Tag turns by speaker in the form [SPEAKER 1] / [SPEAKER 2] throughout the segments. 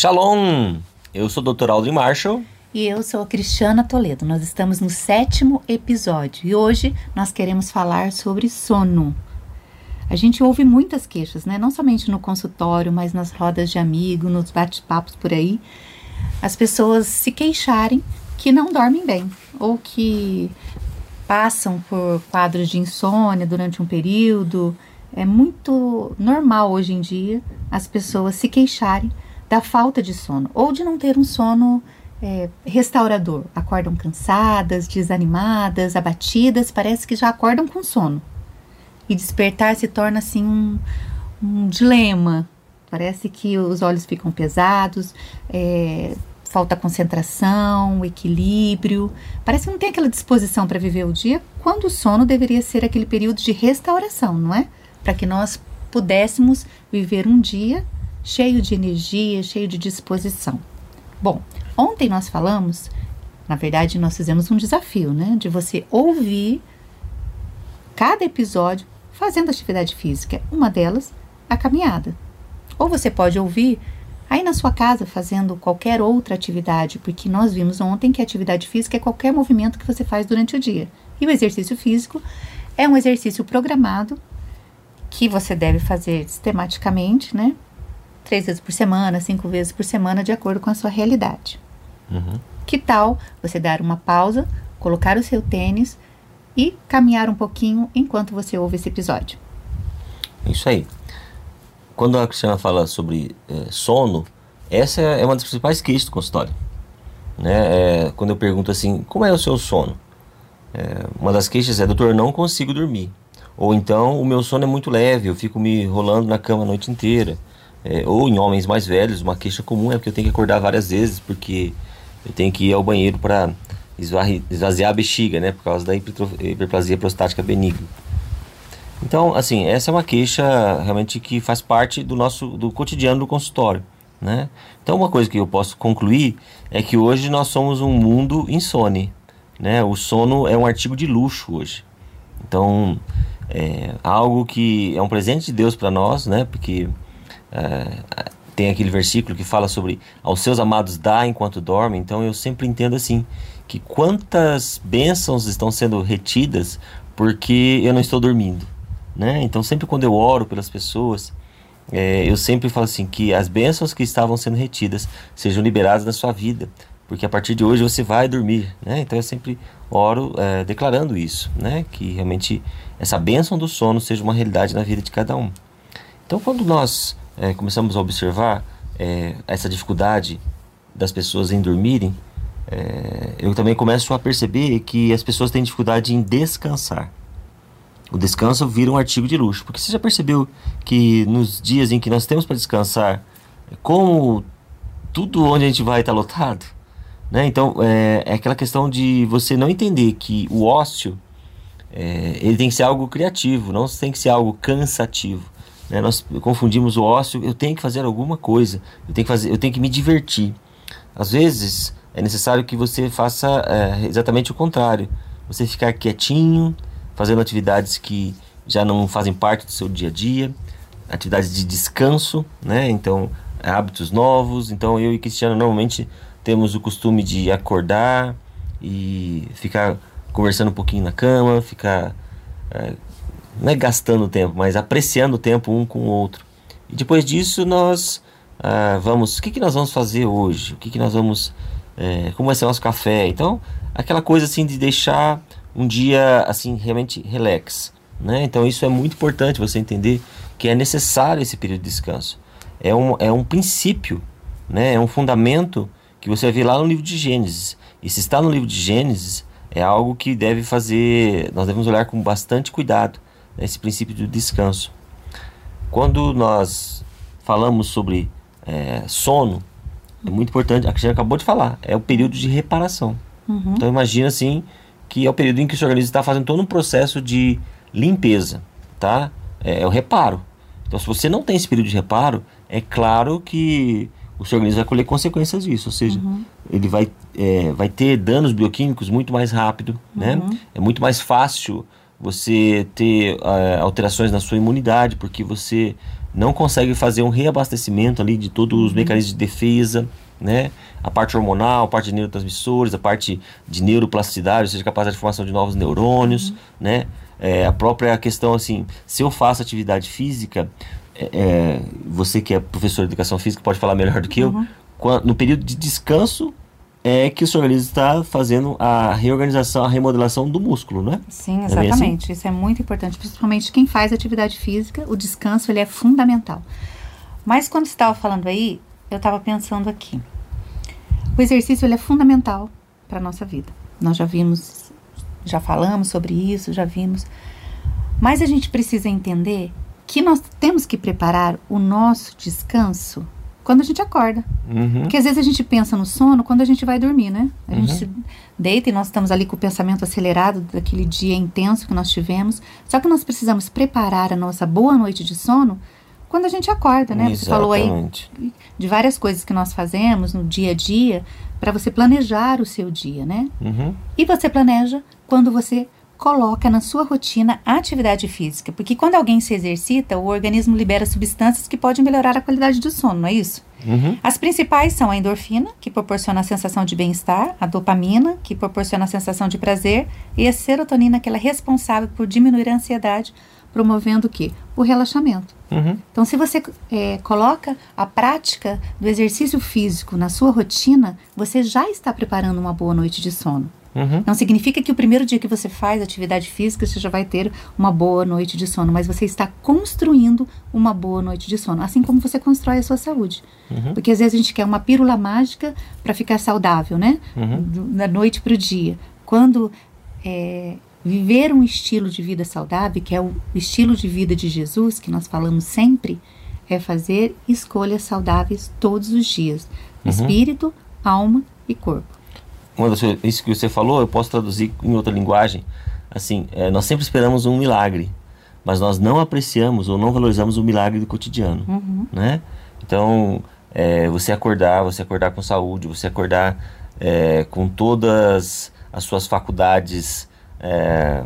[SPEAKER 1] Shalom! Eu sou o Dr. Aldrin Marshall.
[SPEAKER 2] E eu sou a Cristiana Toledo. Nós estamos no sétimo episódio e hoje nós queremos falar sobre sono. A gente ouve muitas queixas, né? Não somente no consultório, mas nas rodas de amigo, nos bate-papos por aí. As pessoas se queixarem que não dormem bem ou que passam por quadros de insônia durante um período. É muito normal hoje em dia as pessoas se queixarem da falta de sono ou de não ter um sono é, restaurador. Acordam cansadas, desanimadas, abatidas, parece que já acordam com sono. E despertar se torna assim um, um dilema. Parece que os olhos ficam pesados, é, falta concentração, equilíbrio. Parece que não tem aquela disposição para viver o dia, quando o sono deveria ser aquele período de restauração, não é? Para que nós pudéssemos viver um dia cheio de energia, cheio de disposição. Bom, ontem nós falamos, na verdade, nós fizemos um desafio, né? De você ouvir cada episódio fazendo atividade física. Uma delas, a caminhada. Ou você pode ouvir aí na sua casa fazendo qualquer outra atividade, porque nós vimos ontem que atividade física é qualquer movimento que você faz durante o dia. E o exercício físico é um exercício programado que você deve fazer sistematicamente, né? Três vezes por semana, cinco vezes por semana, de acordo com a sua realidade.
[SPEAKER 1] Uhum.
[SPEAKER 2] Que tal você dar uma pausa, colocar o seu tênis e caminhar um pouquinho enquanto você ouve esse episódio?
[SPEAKER 1] Isso aí. Quando a Cristiana fala sobre é, sono, essa é uma das principais queixas do consultório. Né? É, quando eu pergunto assim, como é o seu sono? É, uma das queixas é, doutor, eu não consigo dormir. Ou então, o meu sono é muito leve, eu fico me rolando na cama a noite inteira. É, ou em homens mais velhos, uma queixa comum é que eu tenho que acordar várias vezes porque eu tenho que ir ao banheiro para esvaziar a bexiga, né, por causa da hiperplasia prostática benigna. Então, assim, essa é uma queixa realmente que faz parte do nosso do cotidiano do consultório, né? Então, uma coisa que eu posso concluir é que hoje nós somos um mundo insone, né? O sono é um artigo de luxo hoje. Então, é algo que é um presente de Deus para nós, né? Porque é, tem aquele versículo que fala sobre aos seus amados dá enquanto dorme. Então, eu sempre entendo assim que quantas bênçãos estão sendo retidas porque eu não estou dormindo, né? Então, sempre quando eu oro pelas pessoas, é, eu sempre falo assim que as bênçãos que estavam sendo retidas sejam liberadas na sua vida, porque a partir de hoje você vai dormir, né? Então eu sempre oro é, declarando isso, né? Que realmente essa bênção do sono seja uma realidade na vida de cada um. Então quando nós é, começamos a observar é, essa dificuldade das pessoas em dormirem, é, eu também começo a perceber que as pessoas têm dificuldade em descansar. O descanso vira um artigo de luxo, porque você já percebeu que nos dias em que nós temos para descansar, como tudo onde a gente vai está lotado? Né? Então, é, é, aquela questão de você não entender que o ócio é, ele tem que ser algo criativo, não tem que ser algo cansativo. Né? Nós confundimos o ócio, eu tenho que fazer alguma coisa, eu tenho que, fazer, eu tenho que me divertir. Às vezes, é necessário que você faça é, exatamente o contrário. Você ficar quietinho, fazendo atividades que já não fazem parte do seu dia a dia, atividades de descanso, né? Então, hábitos novos. Então, eu e Cristiano normalmente temos o costume de acordar e ficar conversando um pouquinho na cama, ficar é, não é gastando tempo, mas apreciando o tempo um com o outro. E depois disso nós ah, vamos, o que, que nós vamos fazer hoje? O que, que nós vamos, é, como vai ser o nosso café? Então, aquela coisa assim de deixar um dia assim realmente relax, né? Então isso é muito importante você entender que é necessário esse período de descanso. É um, é um princípio, né? É um fundamento que você vai ver lá no livro de Gênesis. E se está no livro de Gênesis, é algo que deve fazer, nós devemos olhar com bastante cuidado esse princípio do descanso. Quando nós falamos sobre é, sono, é muito importante, a Cristiane acabou de falar, é o período de reparação.
[SPEAKER 2] Uhum.
[SPEAKER 1] Então imagina assim que é o período em que o seu organismo está fazendo todo um processo de limpeza, tá? É, é o reparo. Então se você não tem esse período de reparo, é claro que o seu organismo vai colher consequências disso, ou seja,
[SPEAKER 2] Uhum.
[SPEAKER 1] ele vai, é, vai ter danos bioquímicos muito mais rápido, né?
[SPEAKER 2] Uhum.
[SPEAKER 1] É muito mais fácil você ter é, alterações na sua imunidade, porque você não consegue fazer um reabastecimento ali de todos os uhum. mecanismos de defesa, né? A parte hormonal, a parte de neurotransmissores, a parte de neuroplasticidade, ou seja, capacidade de formação de novos neurônios, uhum. né? É, a própria questão assim, se eu faço atividade física, é, é você que é professor de educação física pode falar melhor do que uhum. eu, no período de descanso é que o seu organismo está fazendo a reorganização, a remodelação do músculo, né?
[SPEAKER 2] Sim, exatamente. É assim? Isso é muito importante, principalmente quem faz atividade física, o descanso ele é fundamental. Mas quando você estava falando aí, eu estava pensando aqui. O exercício ele é fundamental para a nossa vida. Nós já vimos, já falamos sobre isso, já vimos. Mas a gente precisa entender que nós temos que preparar o nosso descanso quando a gente acorda. Uhum. Porque às vezes a gente pensa no sono quando a gente vai dormir, né? A uhum. gente deita e nós estamos ali com o pensamento acelerado daquele dia intenso que nós tivemos. Só que nós precisamos preparar a nossa boa noite de sono quando a gente acorda, né?
[SPEAKER 1] Exatamente.
[SPEAKER 2] Você falou aí de várias coisas que nós fazemos no dia a dia para você planejar o seu dia, né? Uhum. E você planeja quando você coloca na sua rotina a atividade física, porque quando alguém se exercita, o organismo libera substâncias que podem melhorar a qualidade do sono, não é isso? Uhum. As principais são a endorfina, que proporciona a sensação de bem-estar, a dopamina, que proporciona a sensação de prazer, e a serotonina, que é responsável por diminuir a ansiedade, promovendo o quê? O relaxamento. Uhum. Então, se você é, coloca a prática do exercício físico na sua rotina, você já está preparando uma boa noite de sono. Uhum. Não significa que o primeiro dia que você faz atividade física você já vai ter uma boa noite de sono, mas você está construindo uma boa noite de sono, assim como você constrói a sua saúde. Uhum. Porque às vezes a gente quer uma pílula mágica para ficar saudável, né? Uhum. Da noite para o dia. Quando é, viver um estilo de vida saudável, que é o estilo de vida de Jesus, que nós falamos sempre, é fazer escolhas saudáveis todos os dias: uhum. espírito, alma e corpo
[SPEAKER 1] quando você, isso que você falou, eu posso traduzir em outra linguagem. Assim, é, nós sempre esperamos um milagre, mas nós não apreciamos ou não valorizamos o milagre do cotidiano, uhum. né? Então, é, você acordar, você acordar com saúde, você acordar é, com todas as suas faculdades é,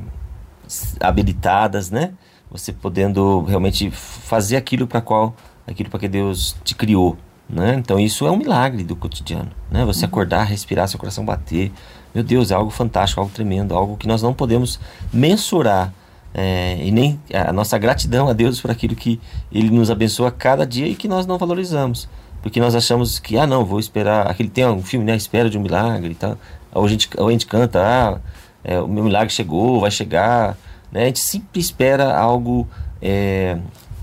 [SPEAKER 1] habilitadas, né? Você podendo realmente fazer aquilo para qual, aquilo para que Deus te criou, né? Então isso é um milagre do cotidiano. Né? Você uhum. acordar, respirar, seu coração bater. Meu Deus, é algo fantástico, algo tremendo, algo que nós não podemos mensurar. É, e nem a nossa gratidão a Deus por aquilo que Ele nos abençoa cada dia e que nós não valorizamos. Porque nós achamos que, ah, não, vou esperar. Aquele tem um filme, né? Espera de um milagre e tal. Ou a gente, ou a gente canta, ah, é, o meu milagre chegou, vai chegar. Né? A gente sempre espera algo é,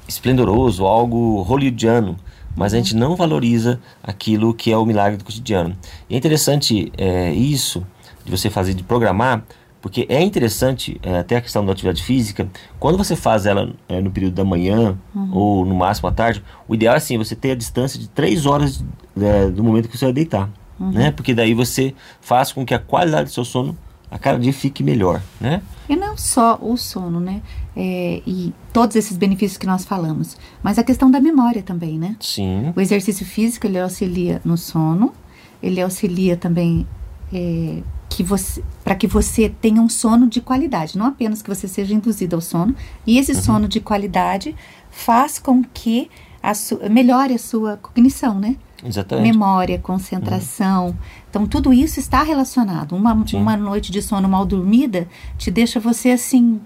[SPEAKER 1] esplendoroso, algo hollywoodiano mas a gente não valoriza aquilo que é o milagre do cotidiano. E é interessante é, isso de você fazer, de programar, porque é interessante, é, até a questão da atividade física, quando você faz ela é, no período da manhã uhum. ou no máximo à tarde, o ideal é assim, você ter a distância de 3 horas é, do momento que você vai deitar. Uhum. Né? Porque daí você faz com que a qualidade do seu sono a cada dia fique melhor, né?
[SPEAKER 2] E não só o sono, né? É, e todos esses benefícios que nós falamos, mas a questão da memória também, né?
[SPEAKER 1] Sim.
[SPEAKER 2] O exercício físico ele auxilia no sono, ele auxilia também é, que você, para que você tenha um sono de qualidade, não apenas que você seja induzido ao sono. E esse uhum. sono de qualidade faz com que a melhore a sua cognição, né?
[SPEAKER 1] Exatamente.
[SPEAKER 2] Memória, concentração. Uhum. Então, tudo isso está relacionado. Uma, uma noite de sono mal dormida te deixa você assim,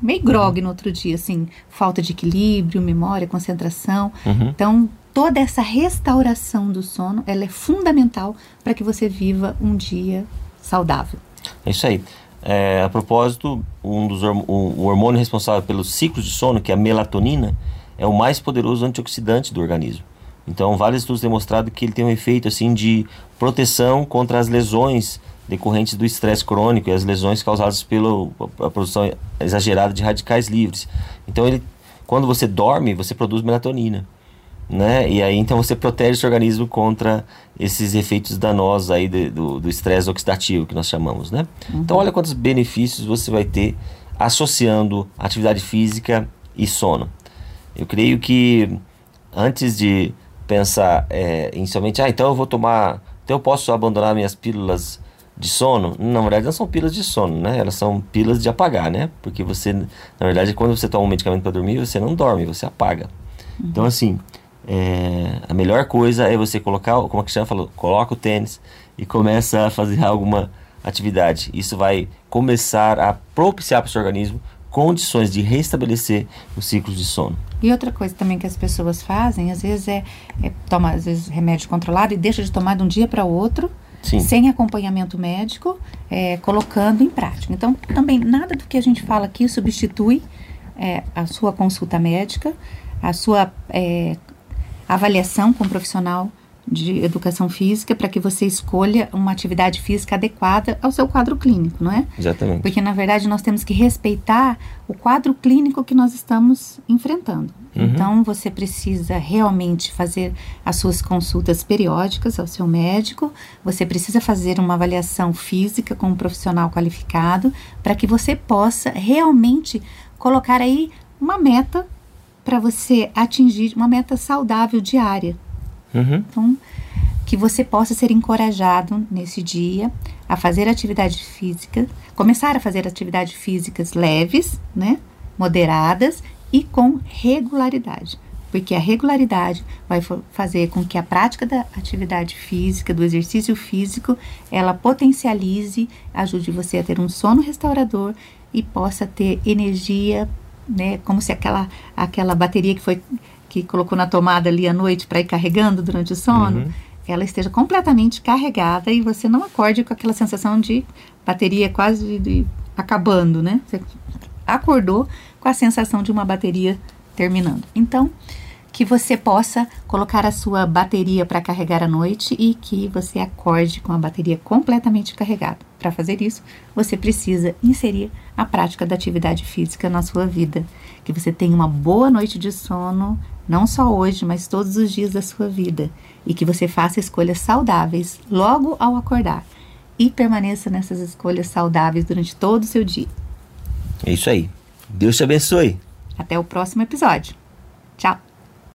[SPEAKER 2] meio grog no outro dia, assim, falta de equilíbrio, memória, concentração. Uhum. Então, toda essa restauração do sono, ela é fundamental para que você viva um dia saudável.
[SPEAKER 1] É isso aí. É, a propósito, um dos o hormônio responsável pelos ciclos de sono, que é a melatonina, é o mais poderoso antioxidante do organismo. Então, vários estudos demonstrado que ele tem um efeito assim de proteção contra as lesões decorrentes do estresse crônico e as lesões causadas pela produção exagerada de radicais livres. Então, ele, quando você dorme, você produz melatonina, né? E aí então você protege seu organismo contra esses efeitos danosos aí de, do estresse oxidativo que nós chamamos, né? Uhum. Então, olha quantos benefícios você vai ter associando atividade física e sono. Eu creio que antes de pensar é, somente, ah, então eu vou tomar, então eu posso abandonar minhas pílulas de sono? Na verdade, não são pílulas de sono, né? Elas são pílulas de apagar, né? Porque você, na verdade, quando você toma um medicamento para dormir, você não dorme, você apaga. Uhum. Então, assim, é, a melhor coisa é você colocar, como a Cristiana falou, coloca o tênis e começa a fazer alguma atividade. Isso vai começar a propiciar para o seu organismo condições de restabelecer o ciclo de sono.
[SPEAKER 2] E outra coisa também que as pessoas fazem, às vezes é, é toma às vezes remédio controlado e deixa de tomar de um dia para outro, Sim. sem acompanhamento médico, é, colocando em prática. Então, também nada do que a gente fala aqui substitui é, a sua consulta médica, a sua é, avaliação com um profissional de educação física para que você escolha uma atividade física adequada ao seu quadro clínico, não é?
[SPEAKER 1] Exatamente.
[SPEAKER 2] Porque na verdade nós temos que respeitar o quadro clínico que nós estamos enfrentando. Uhum. Então você precisa realmente fazer as suas consultas periódicas ao seu médico, você precisa fazer uma avaliação física com um profissional qualificado para que você possa realmente colocar aí uma meta para você atingir uma meta saudável diária.
[SPEAKER 1] Uhum.
[SPEAKER 2] Então, que você possa ser encorajado nesse dia a fazer atividade física, começar a fazer atividades físicas leves, né, moderadas e com regularidade. Porque a regularidade vai fazer com que a prática da atividade física, do exercício físico, ela potencialize, ajude você a ter um sono restaurador e possa ter energia, né, como se aquela, aquela bateria que foi que colocou na tomada ali à noite para ir carregando durante o sono, uhum. ela esteja completamente carregada e você não acorde com aquela sensação de bateria quase de, de, acabando, né? Você acordou com a sensação de uma bateria terminando. Então, que você possa colocar a sua bateria para carregar à noite e que você acorde com a bateria completamente carregada. Para fazer isso, você precisa inserir a prática da atividade física na sua vida. Que você tenha uma boa noite de sono, não só hoje, mas todos os dias da sua vida, e que você faça escolhas saudáveis logo ao acordar e permaneça nessas escolhas saudáveis durante todo o seu dia.
[SPEAKER 1] É isso aí. Deus te abençoe.
[SPEAKER 2] Até o próximo episódio.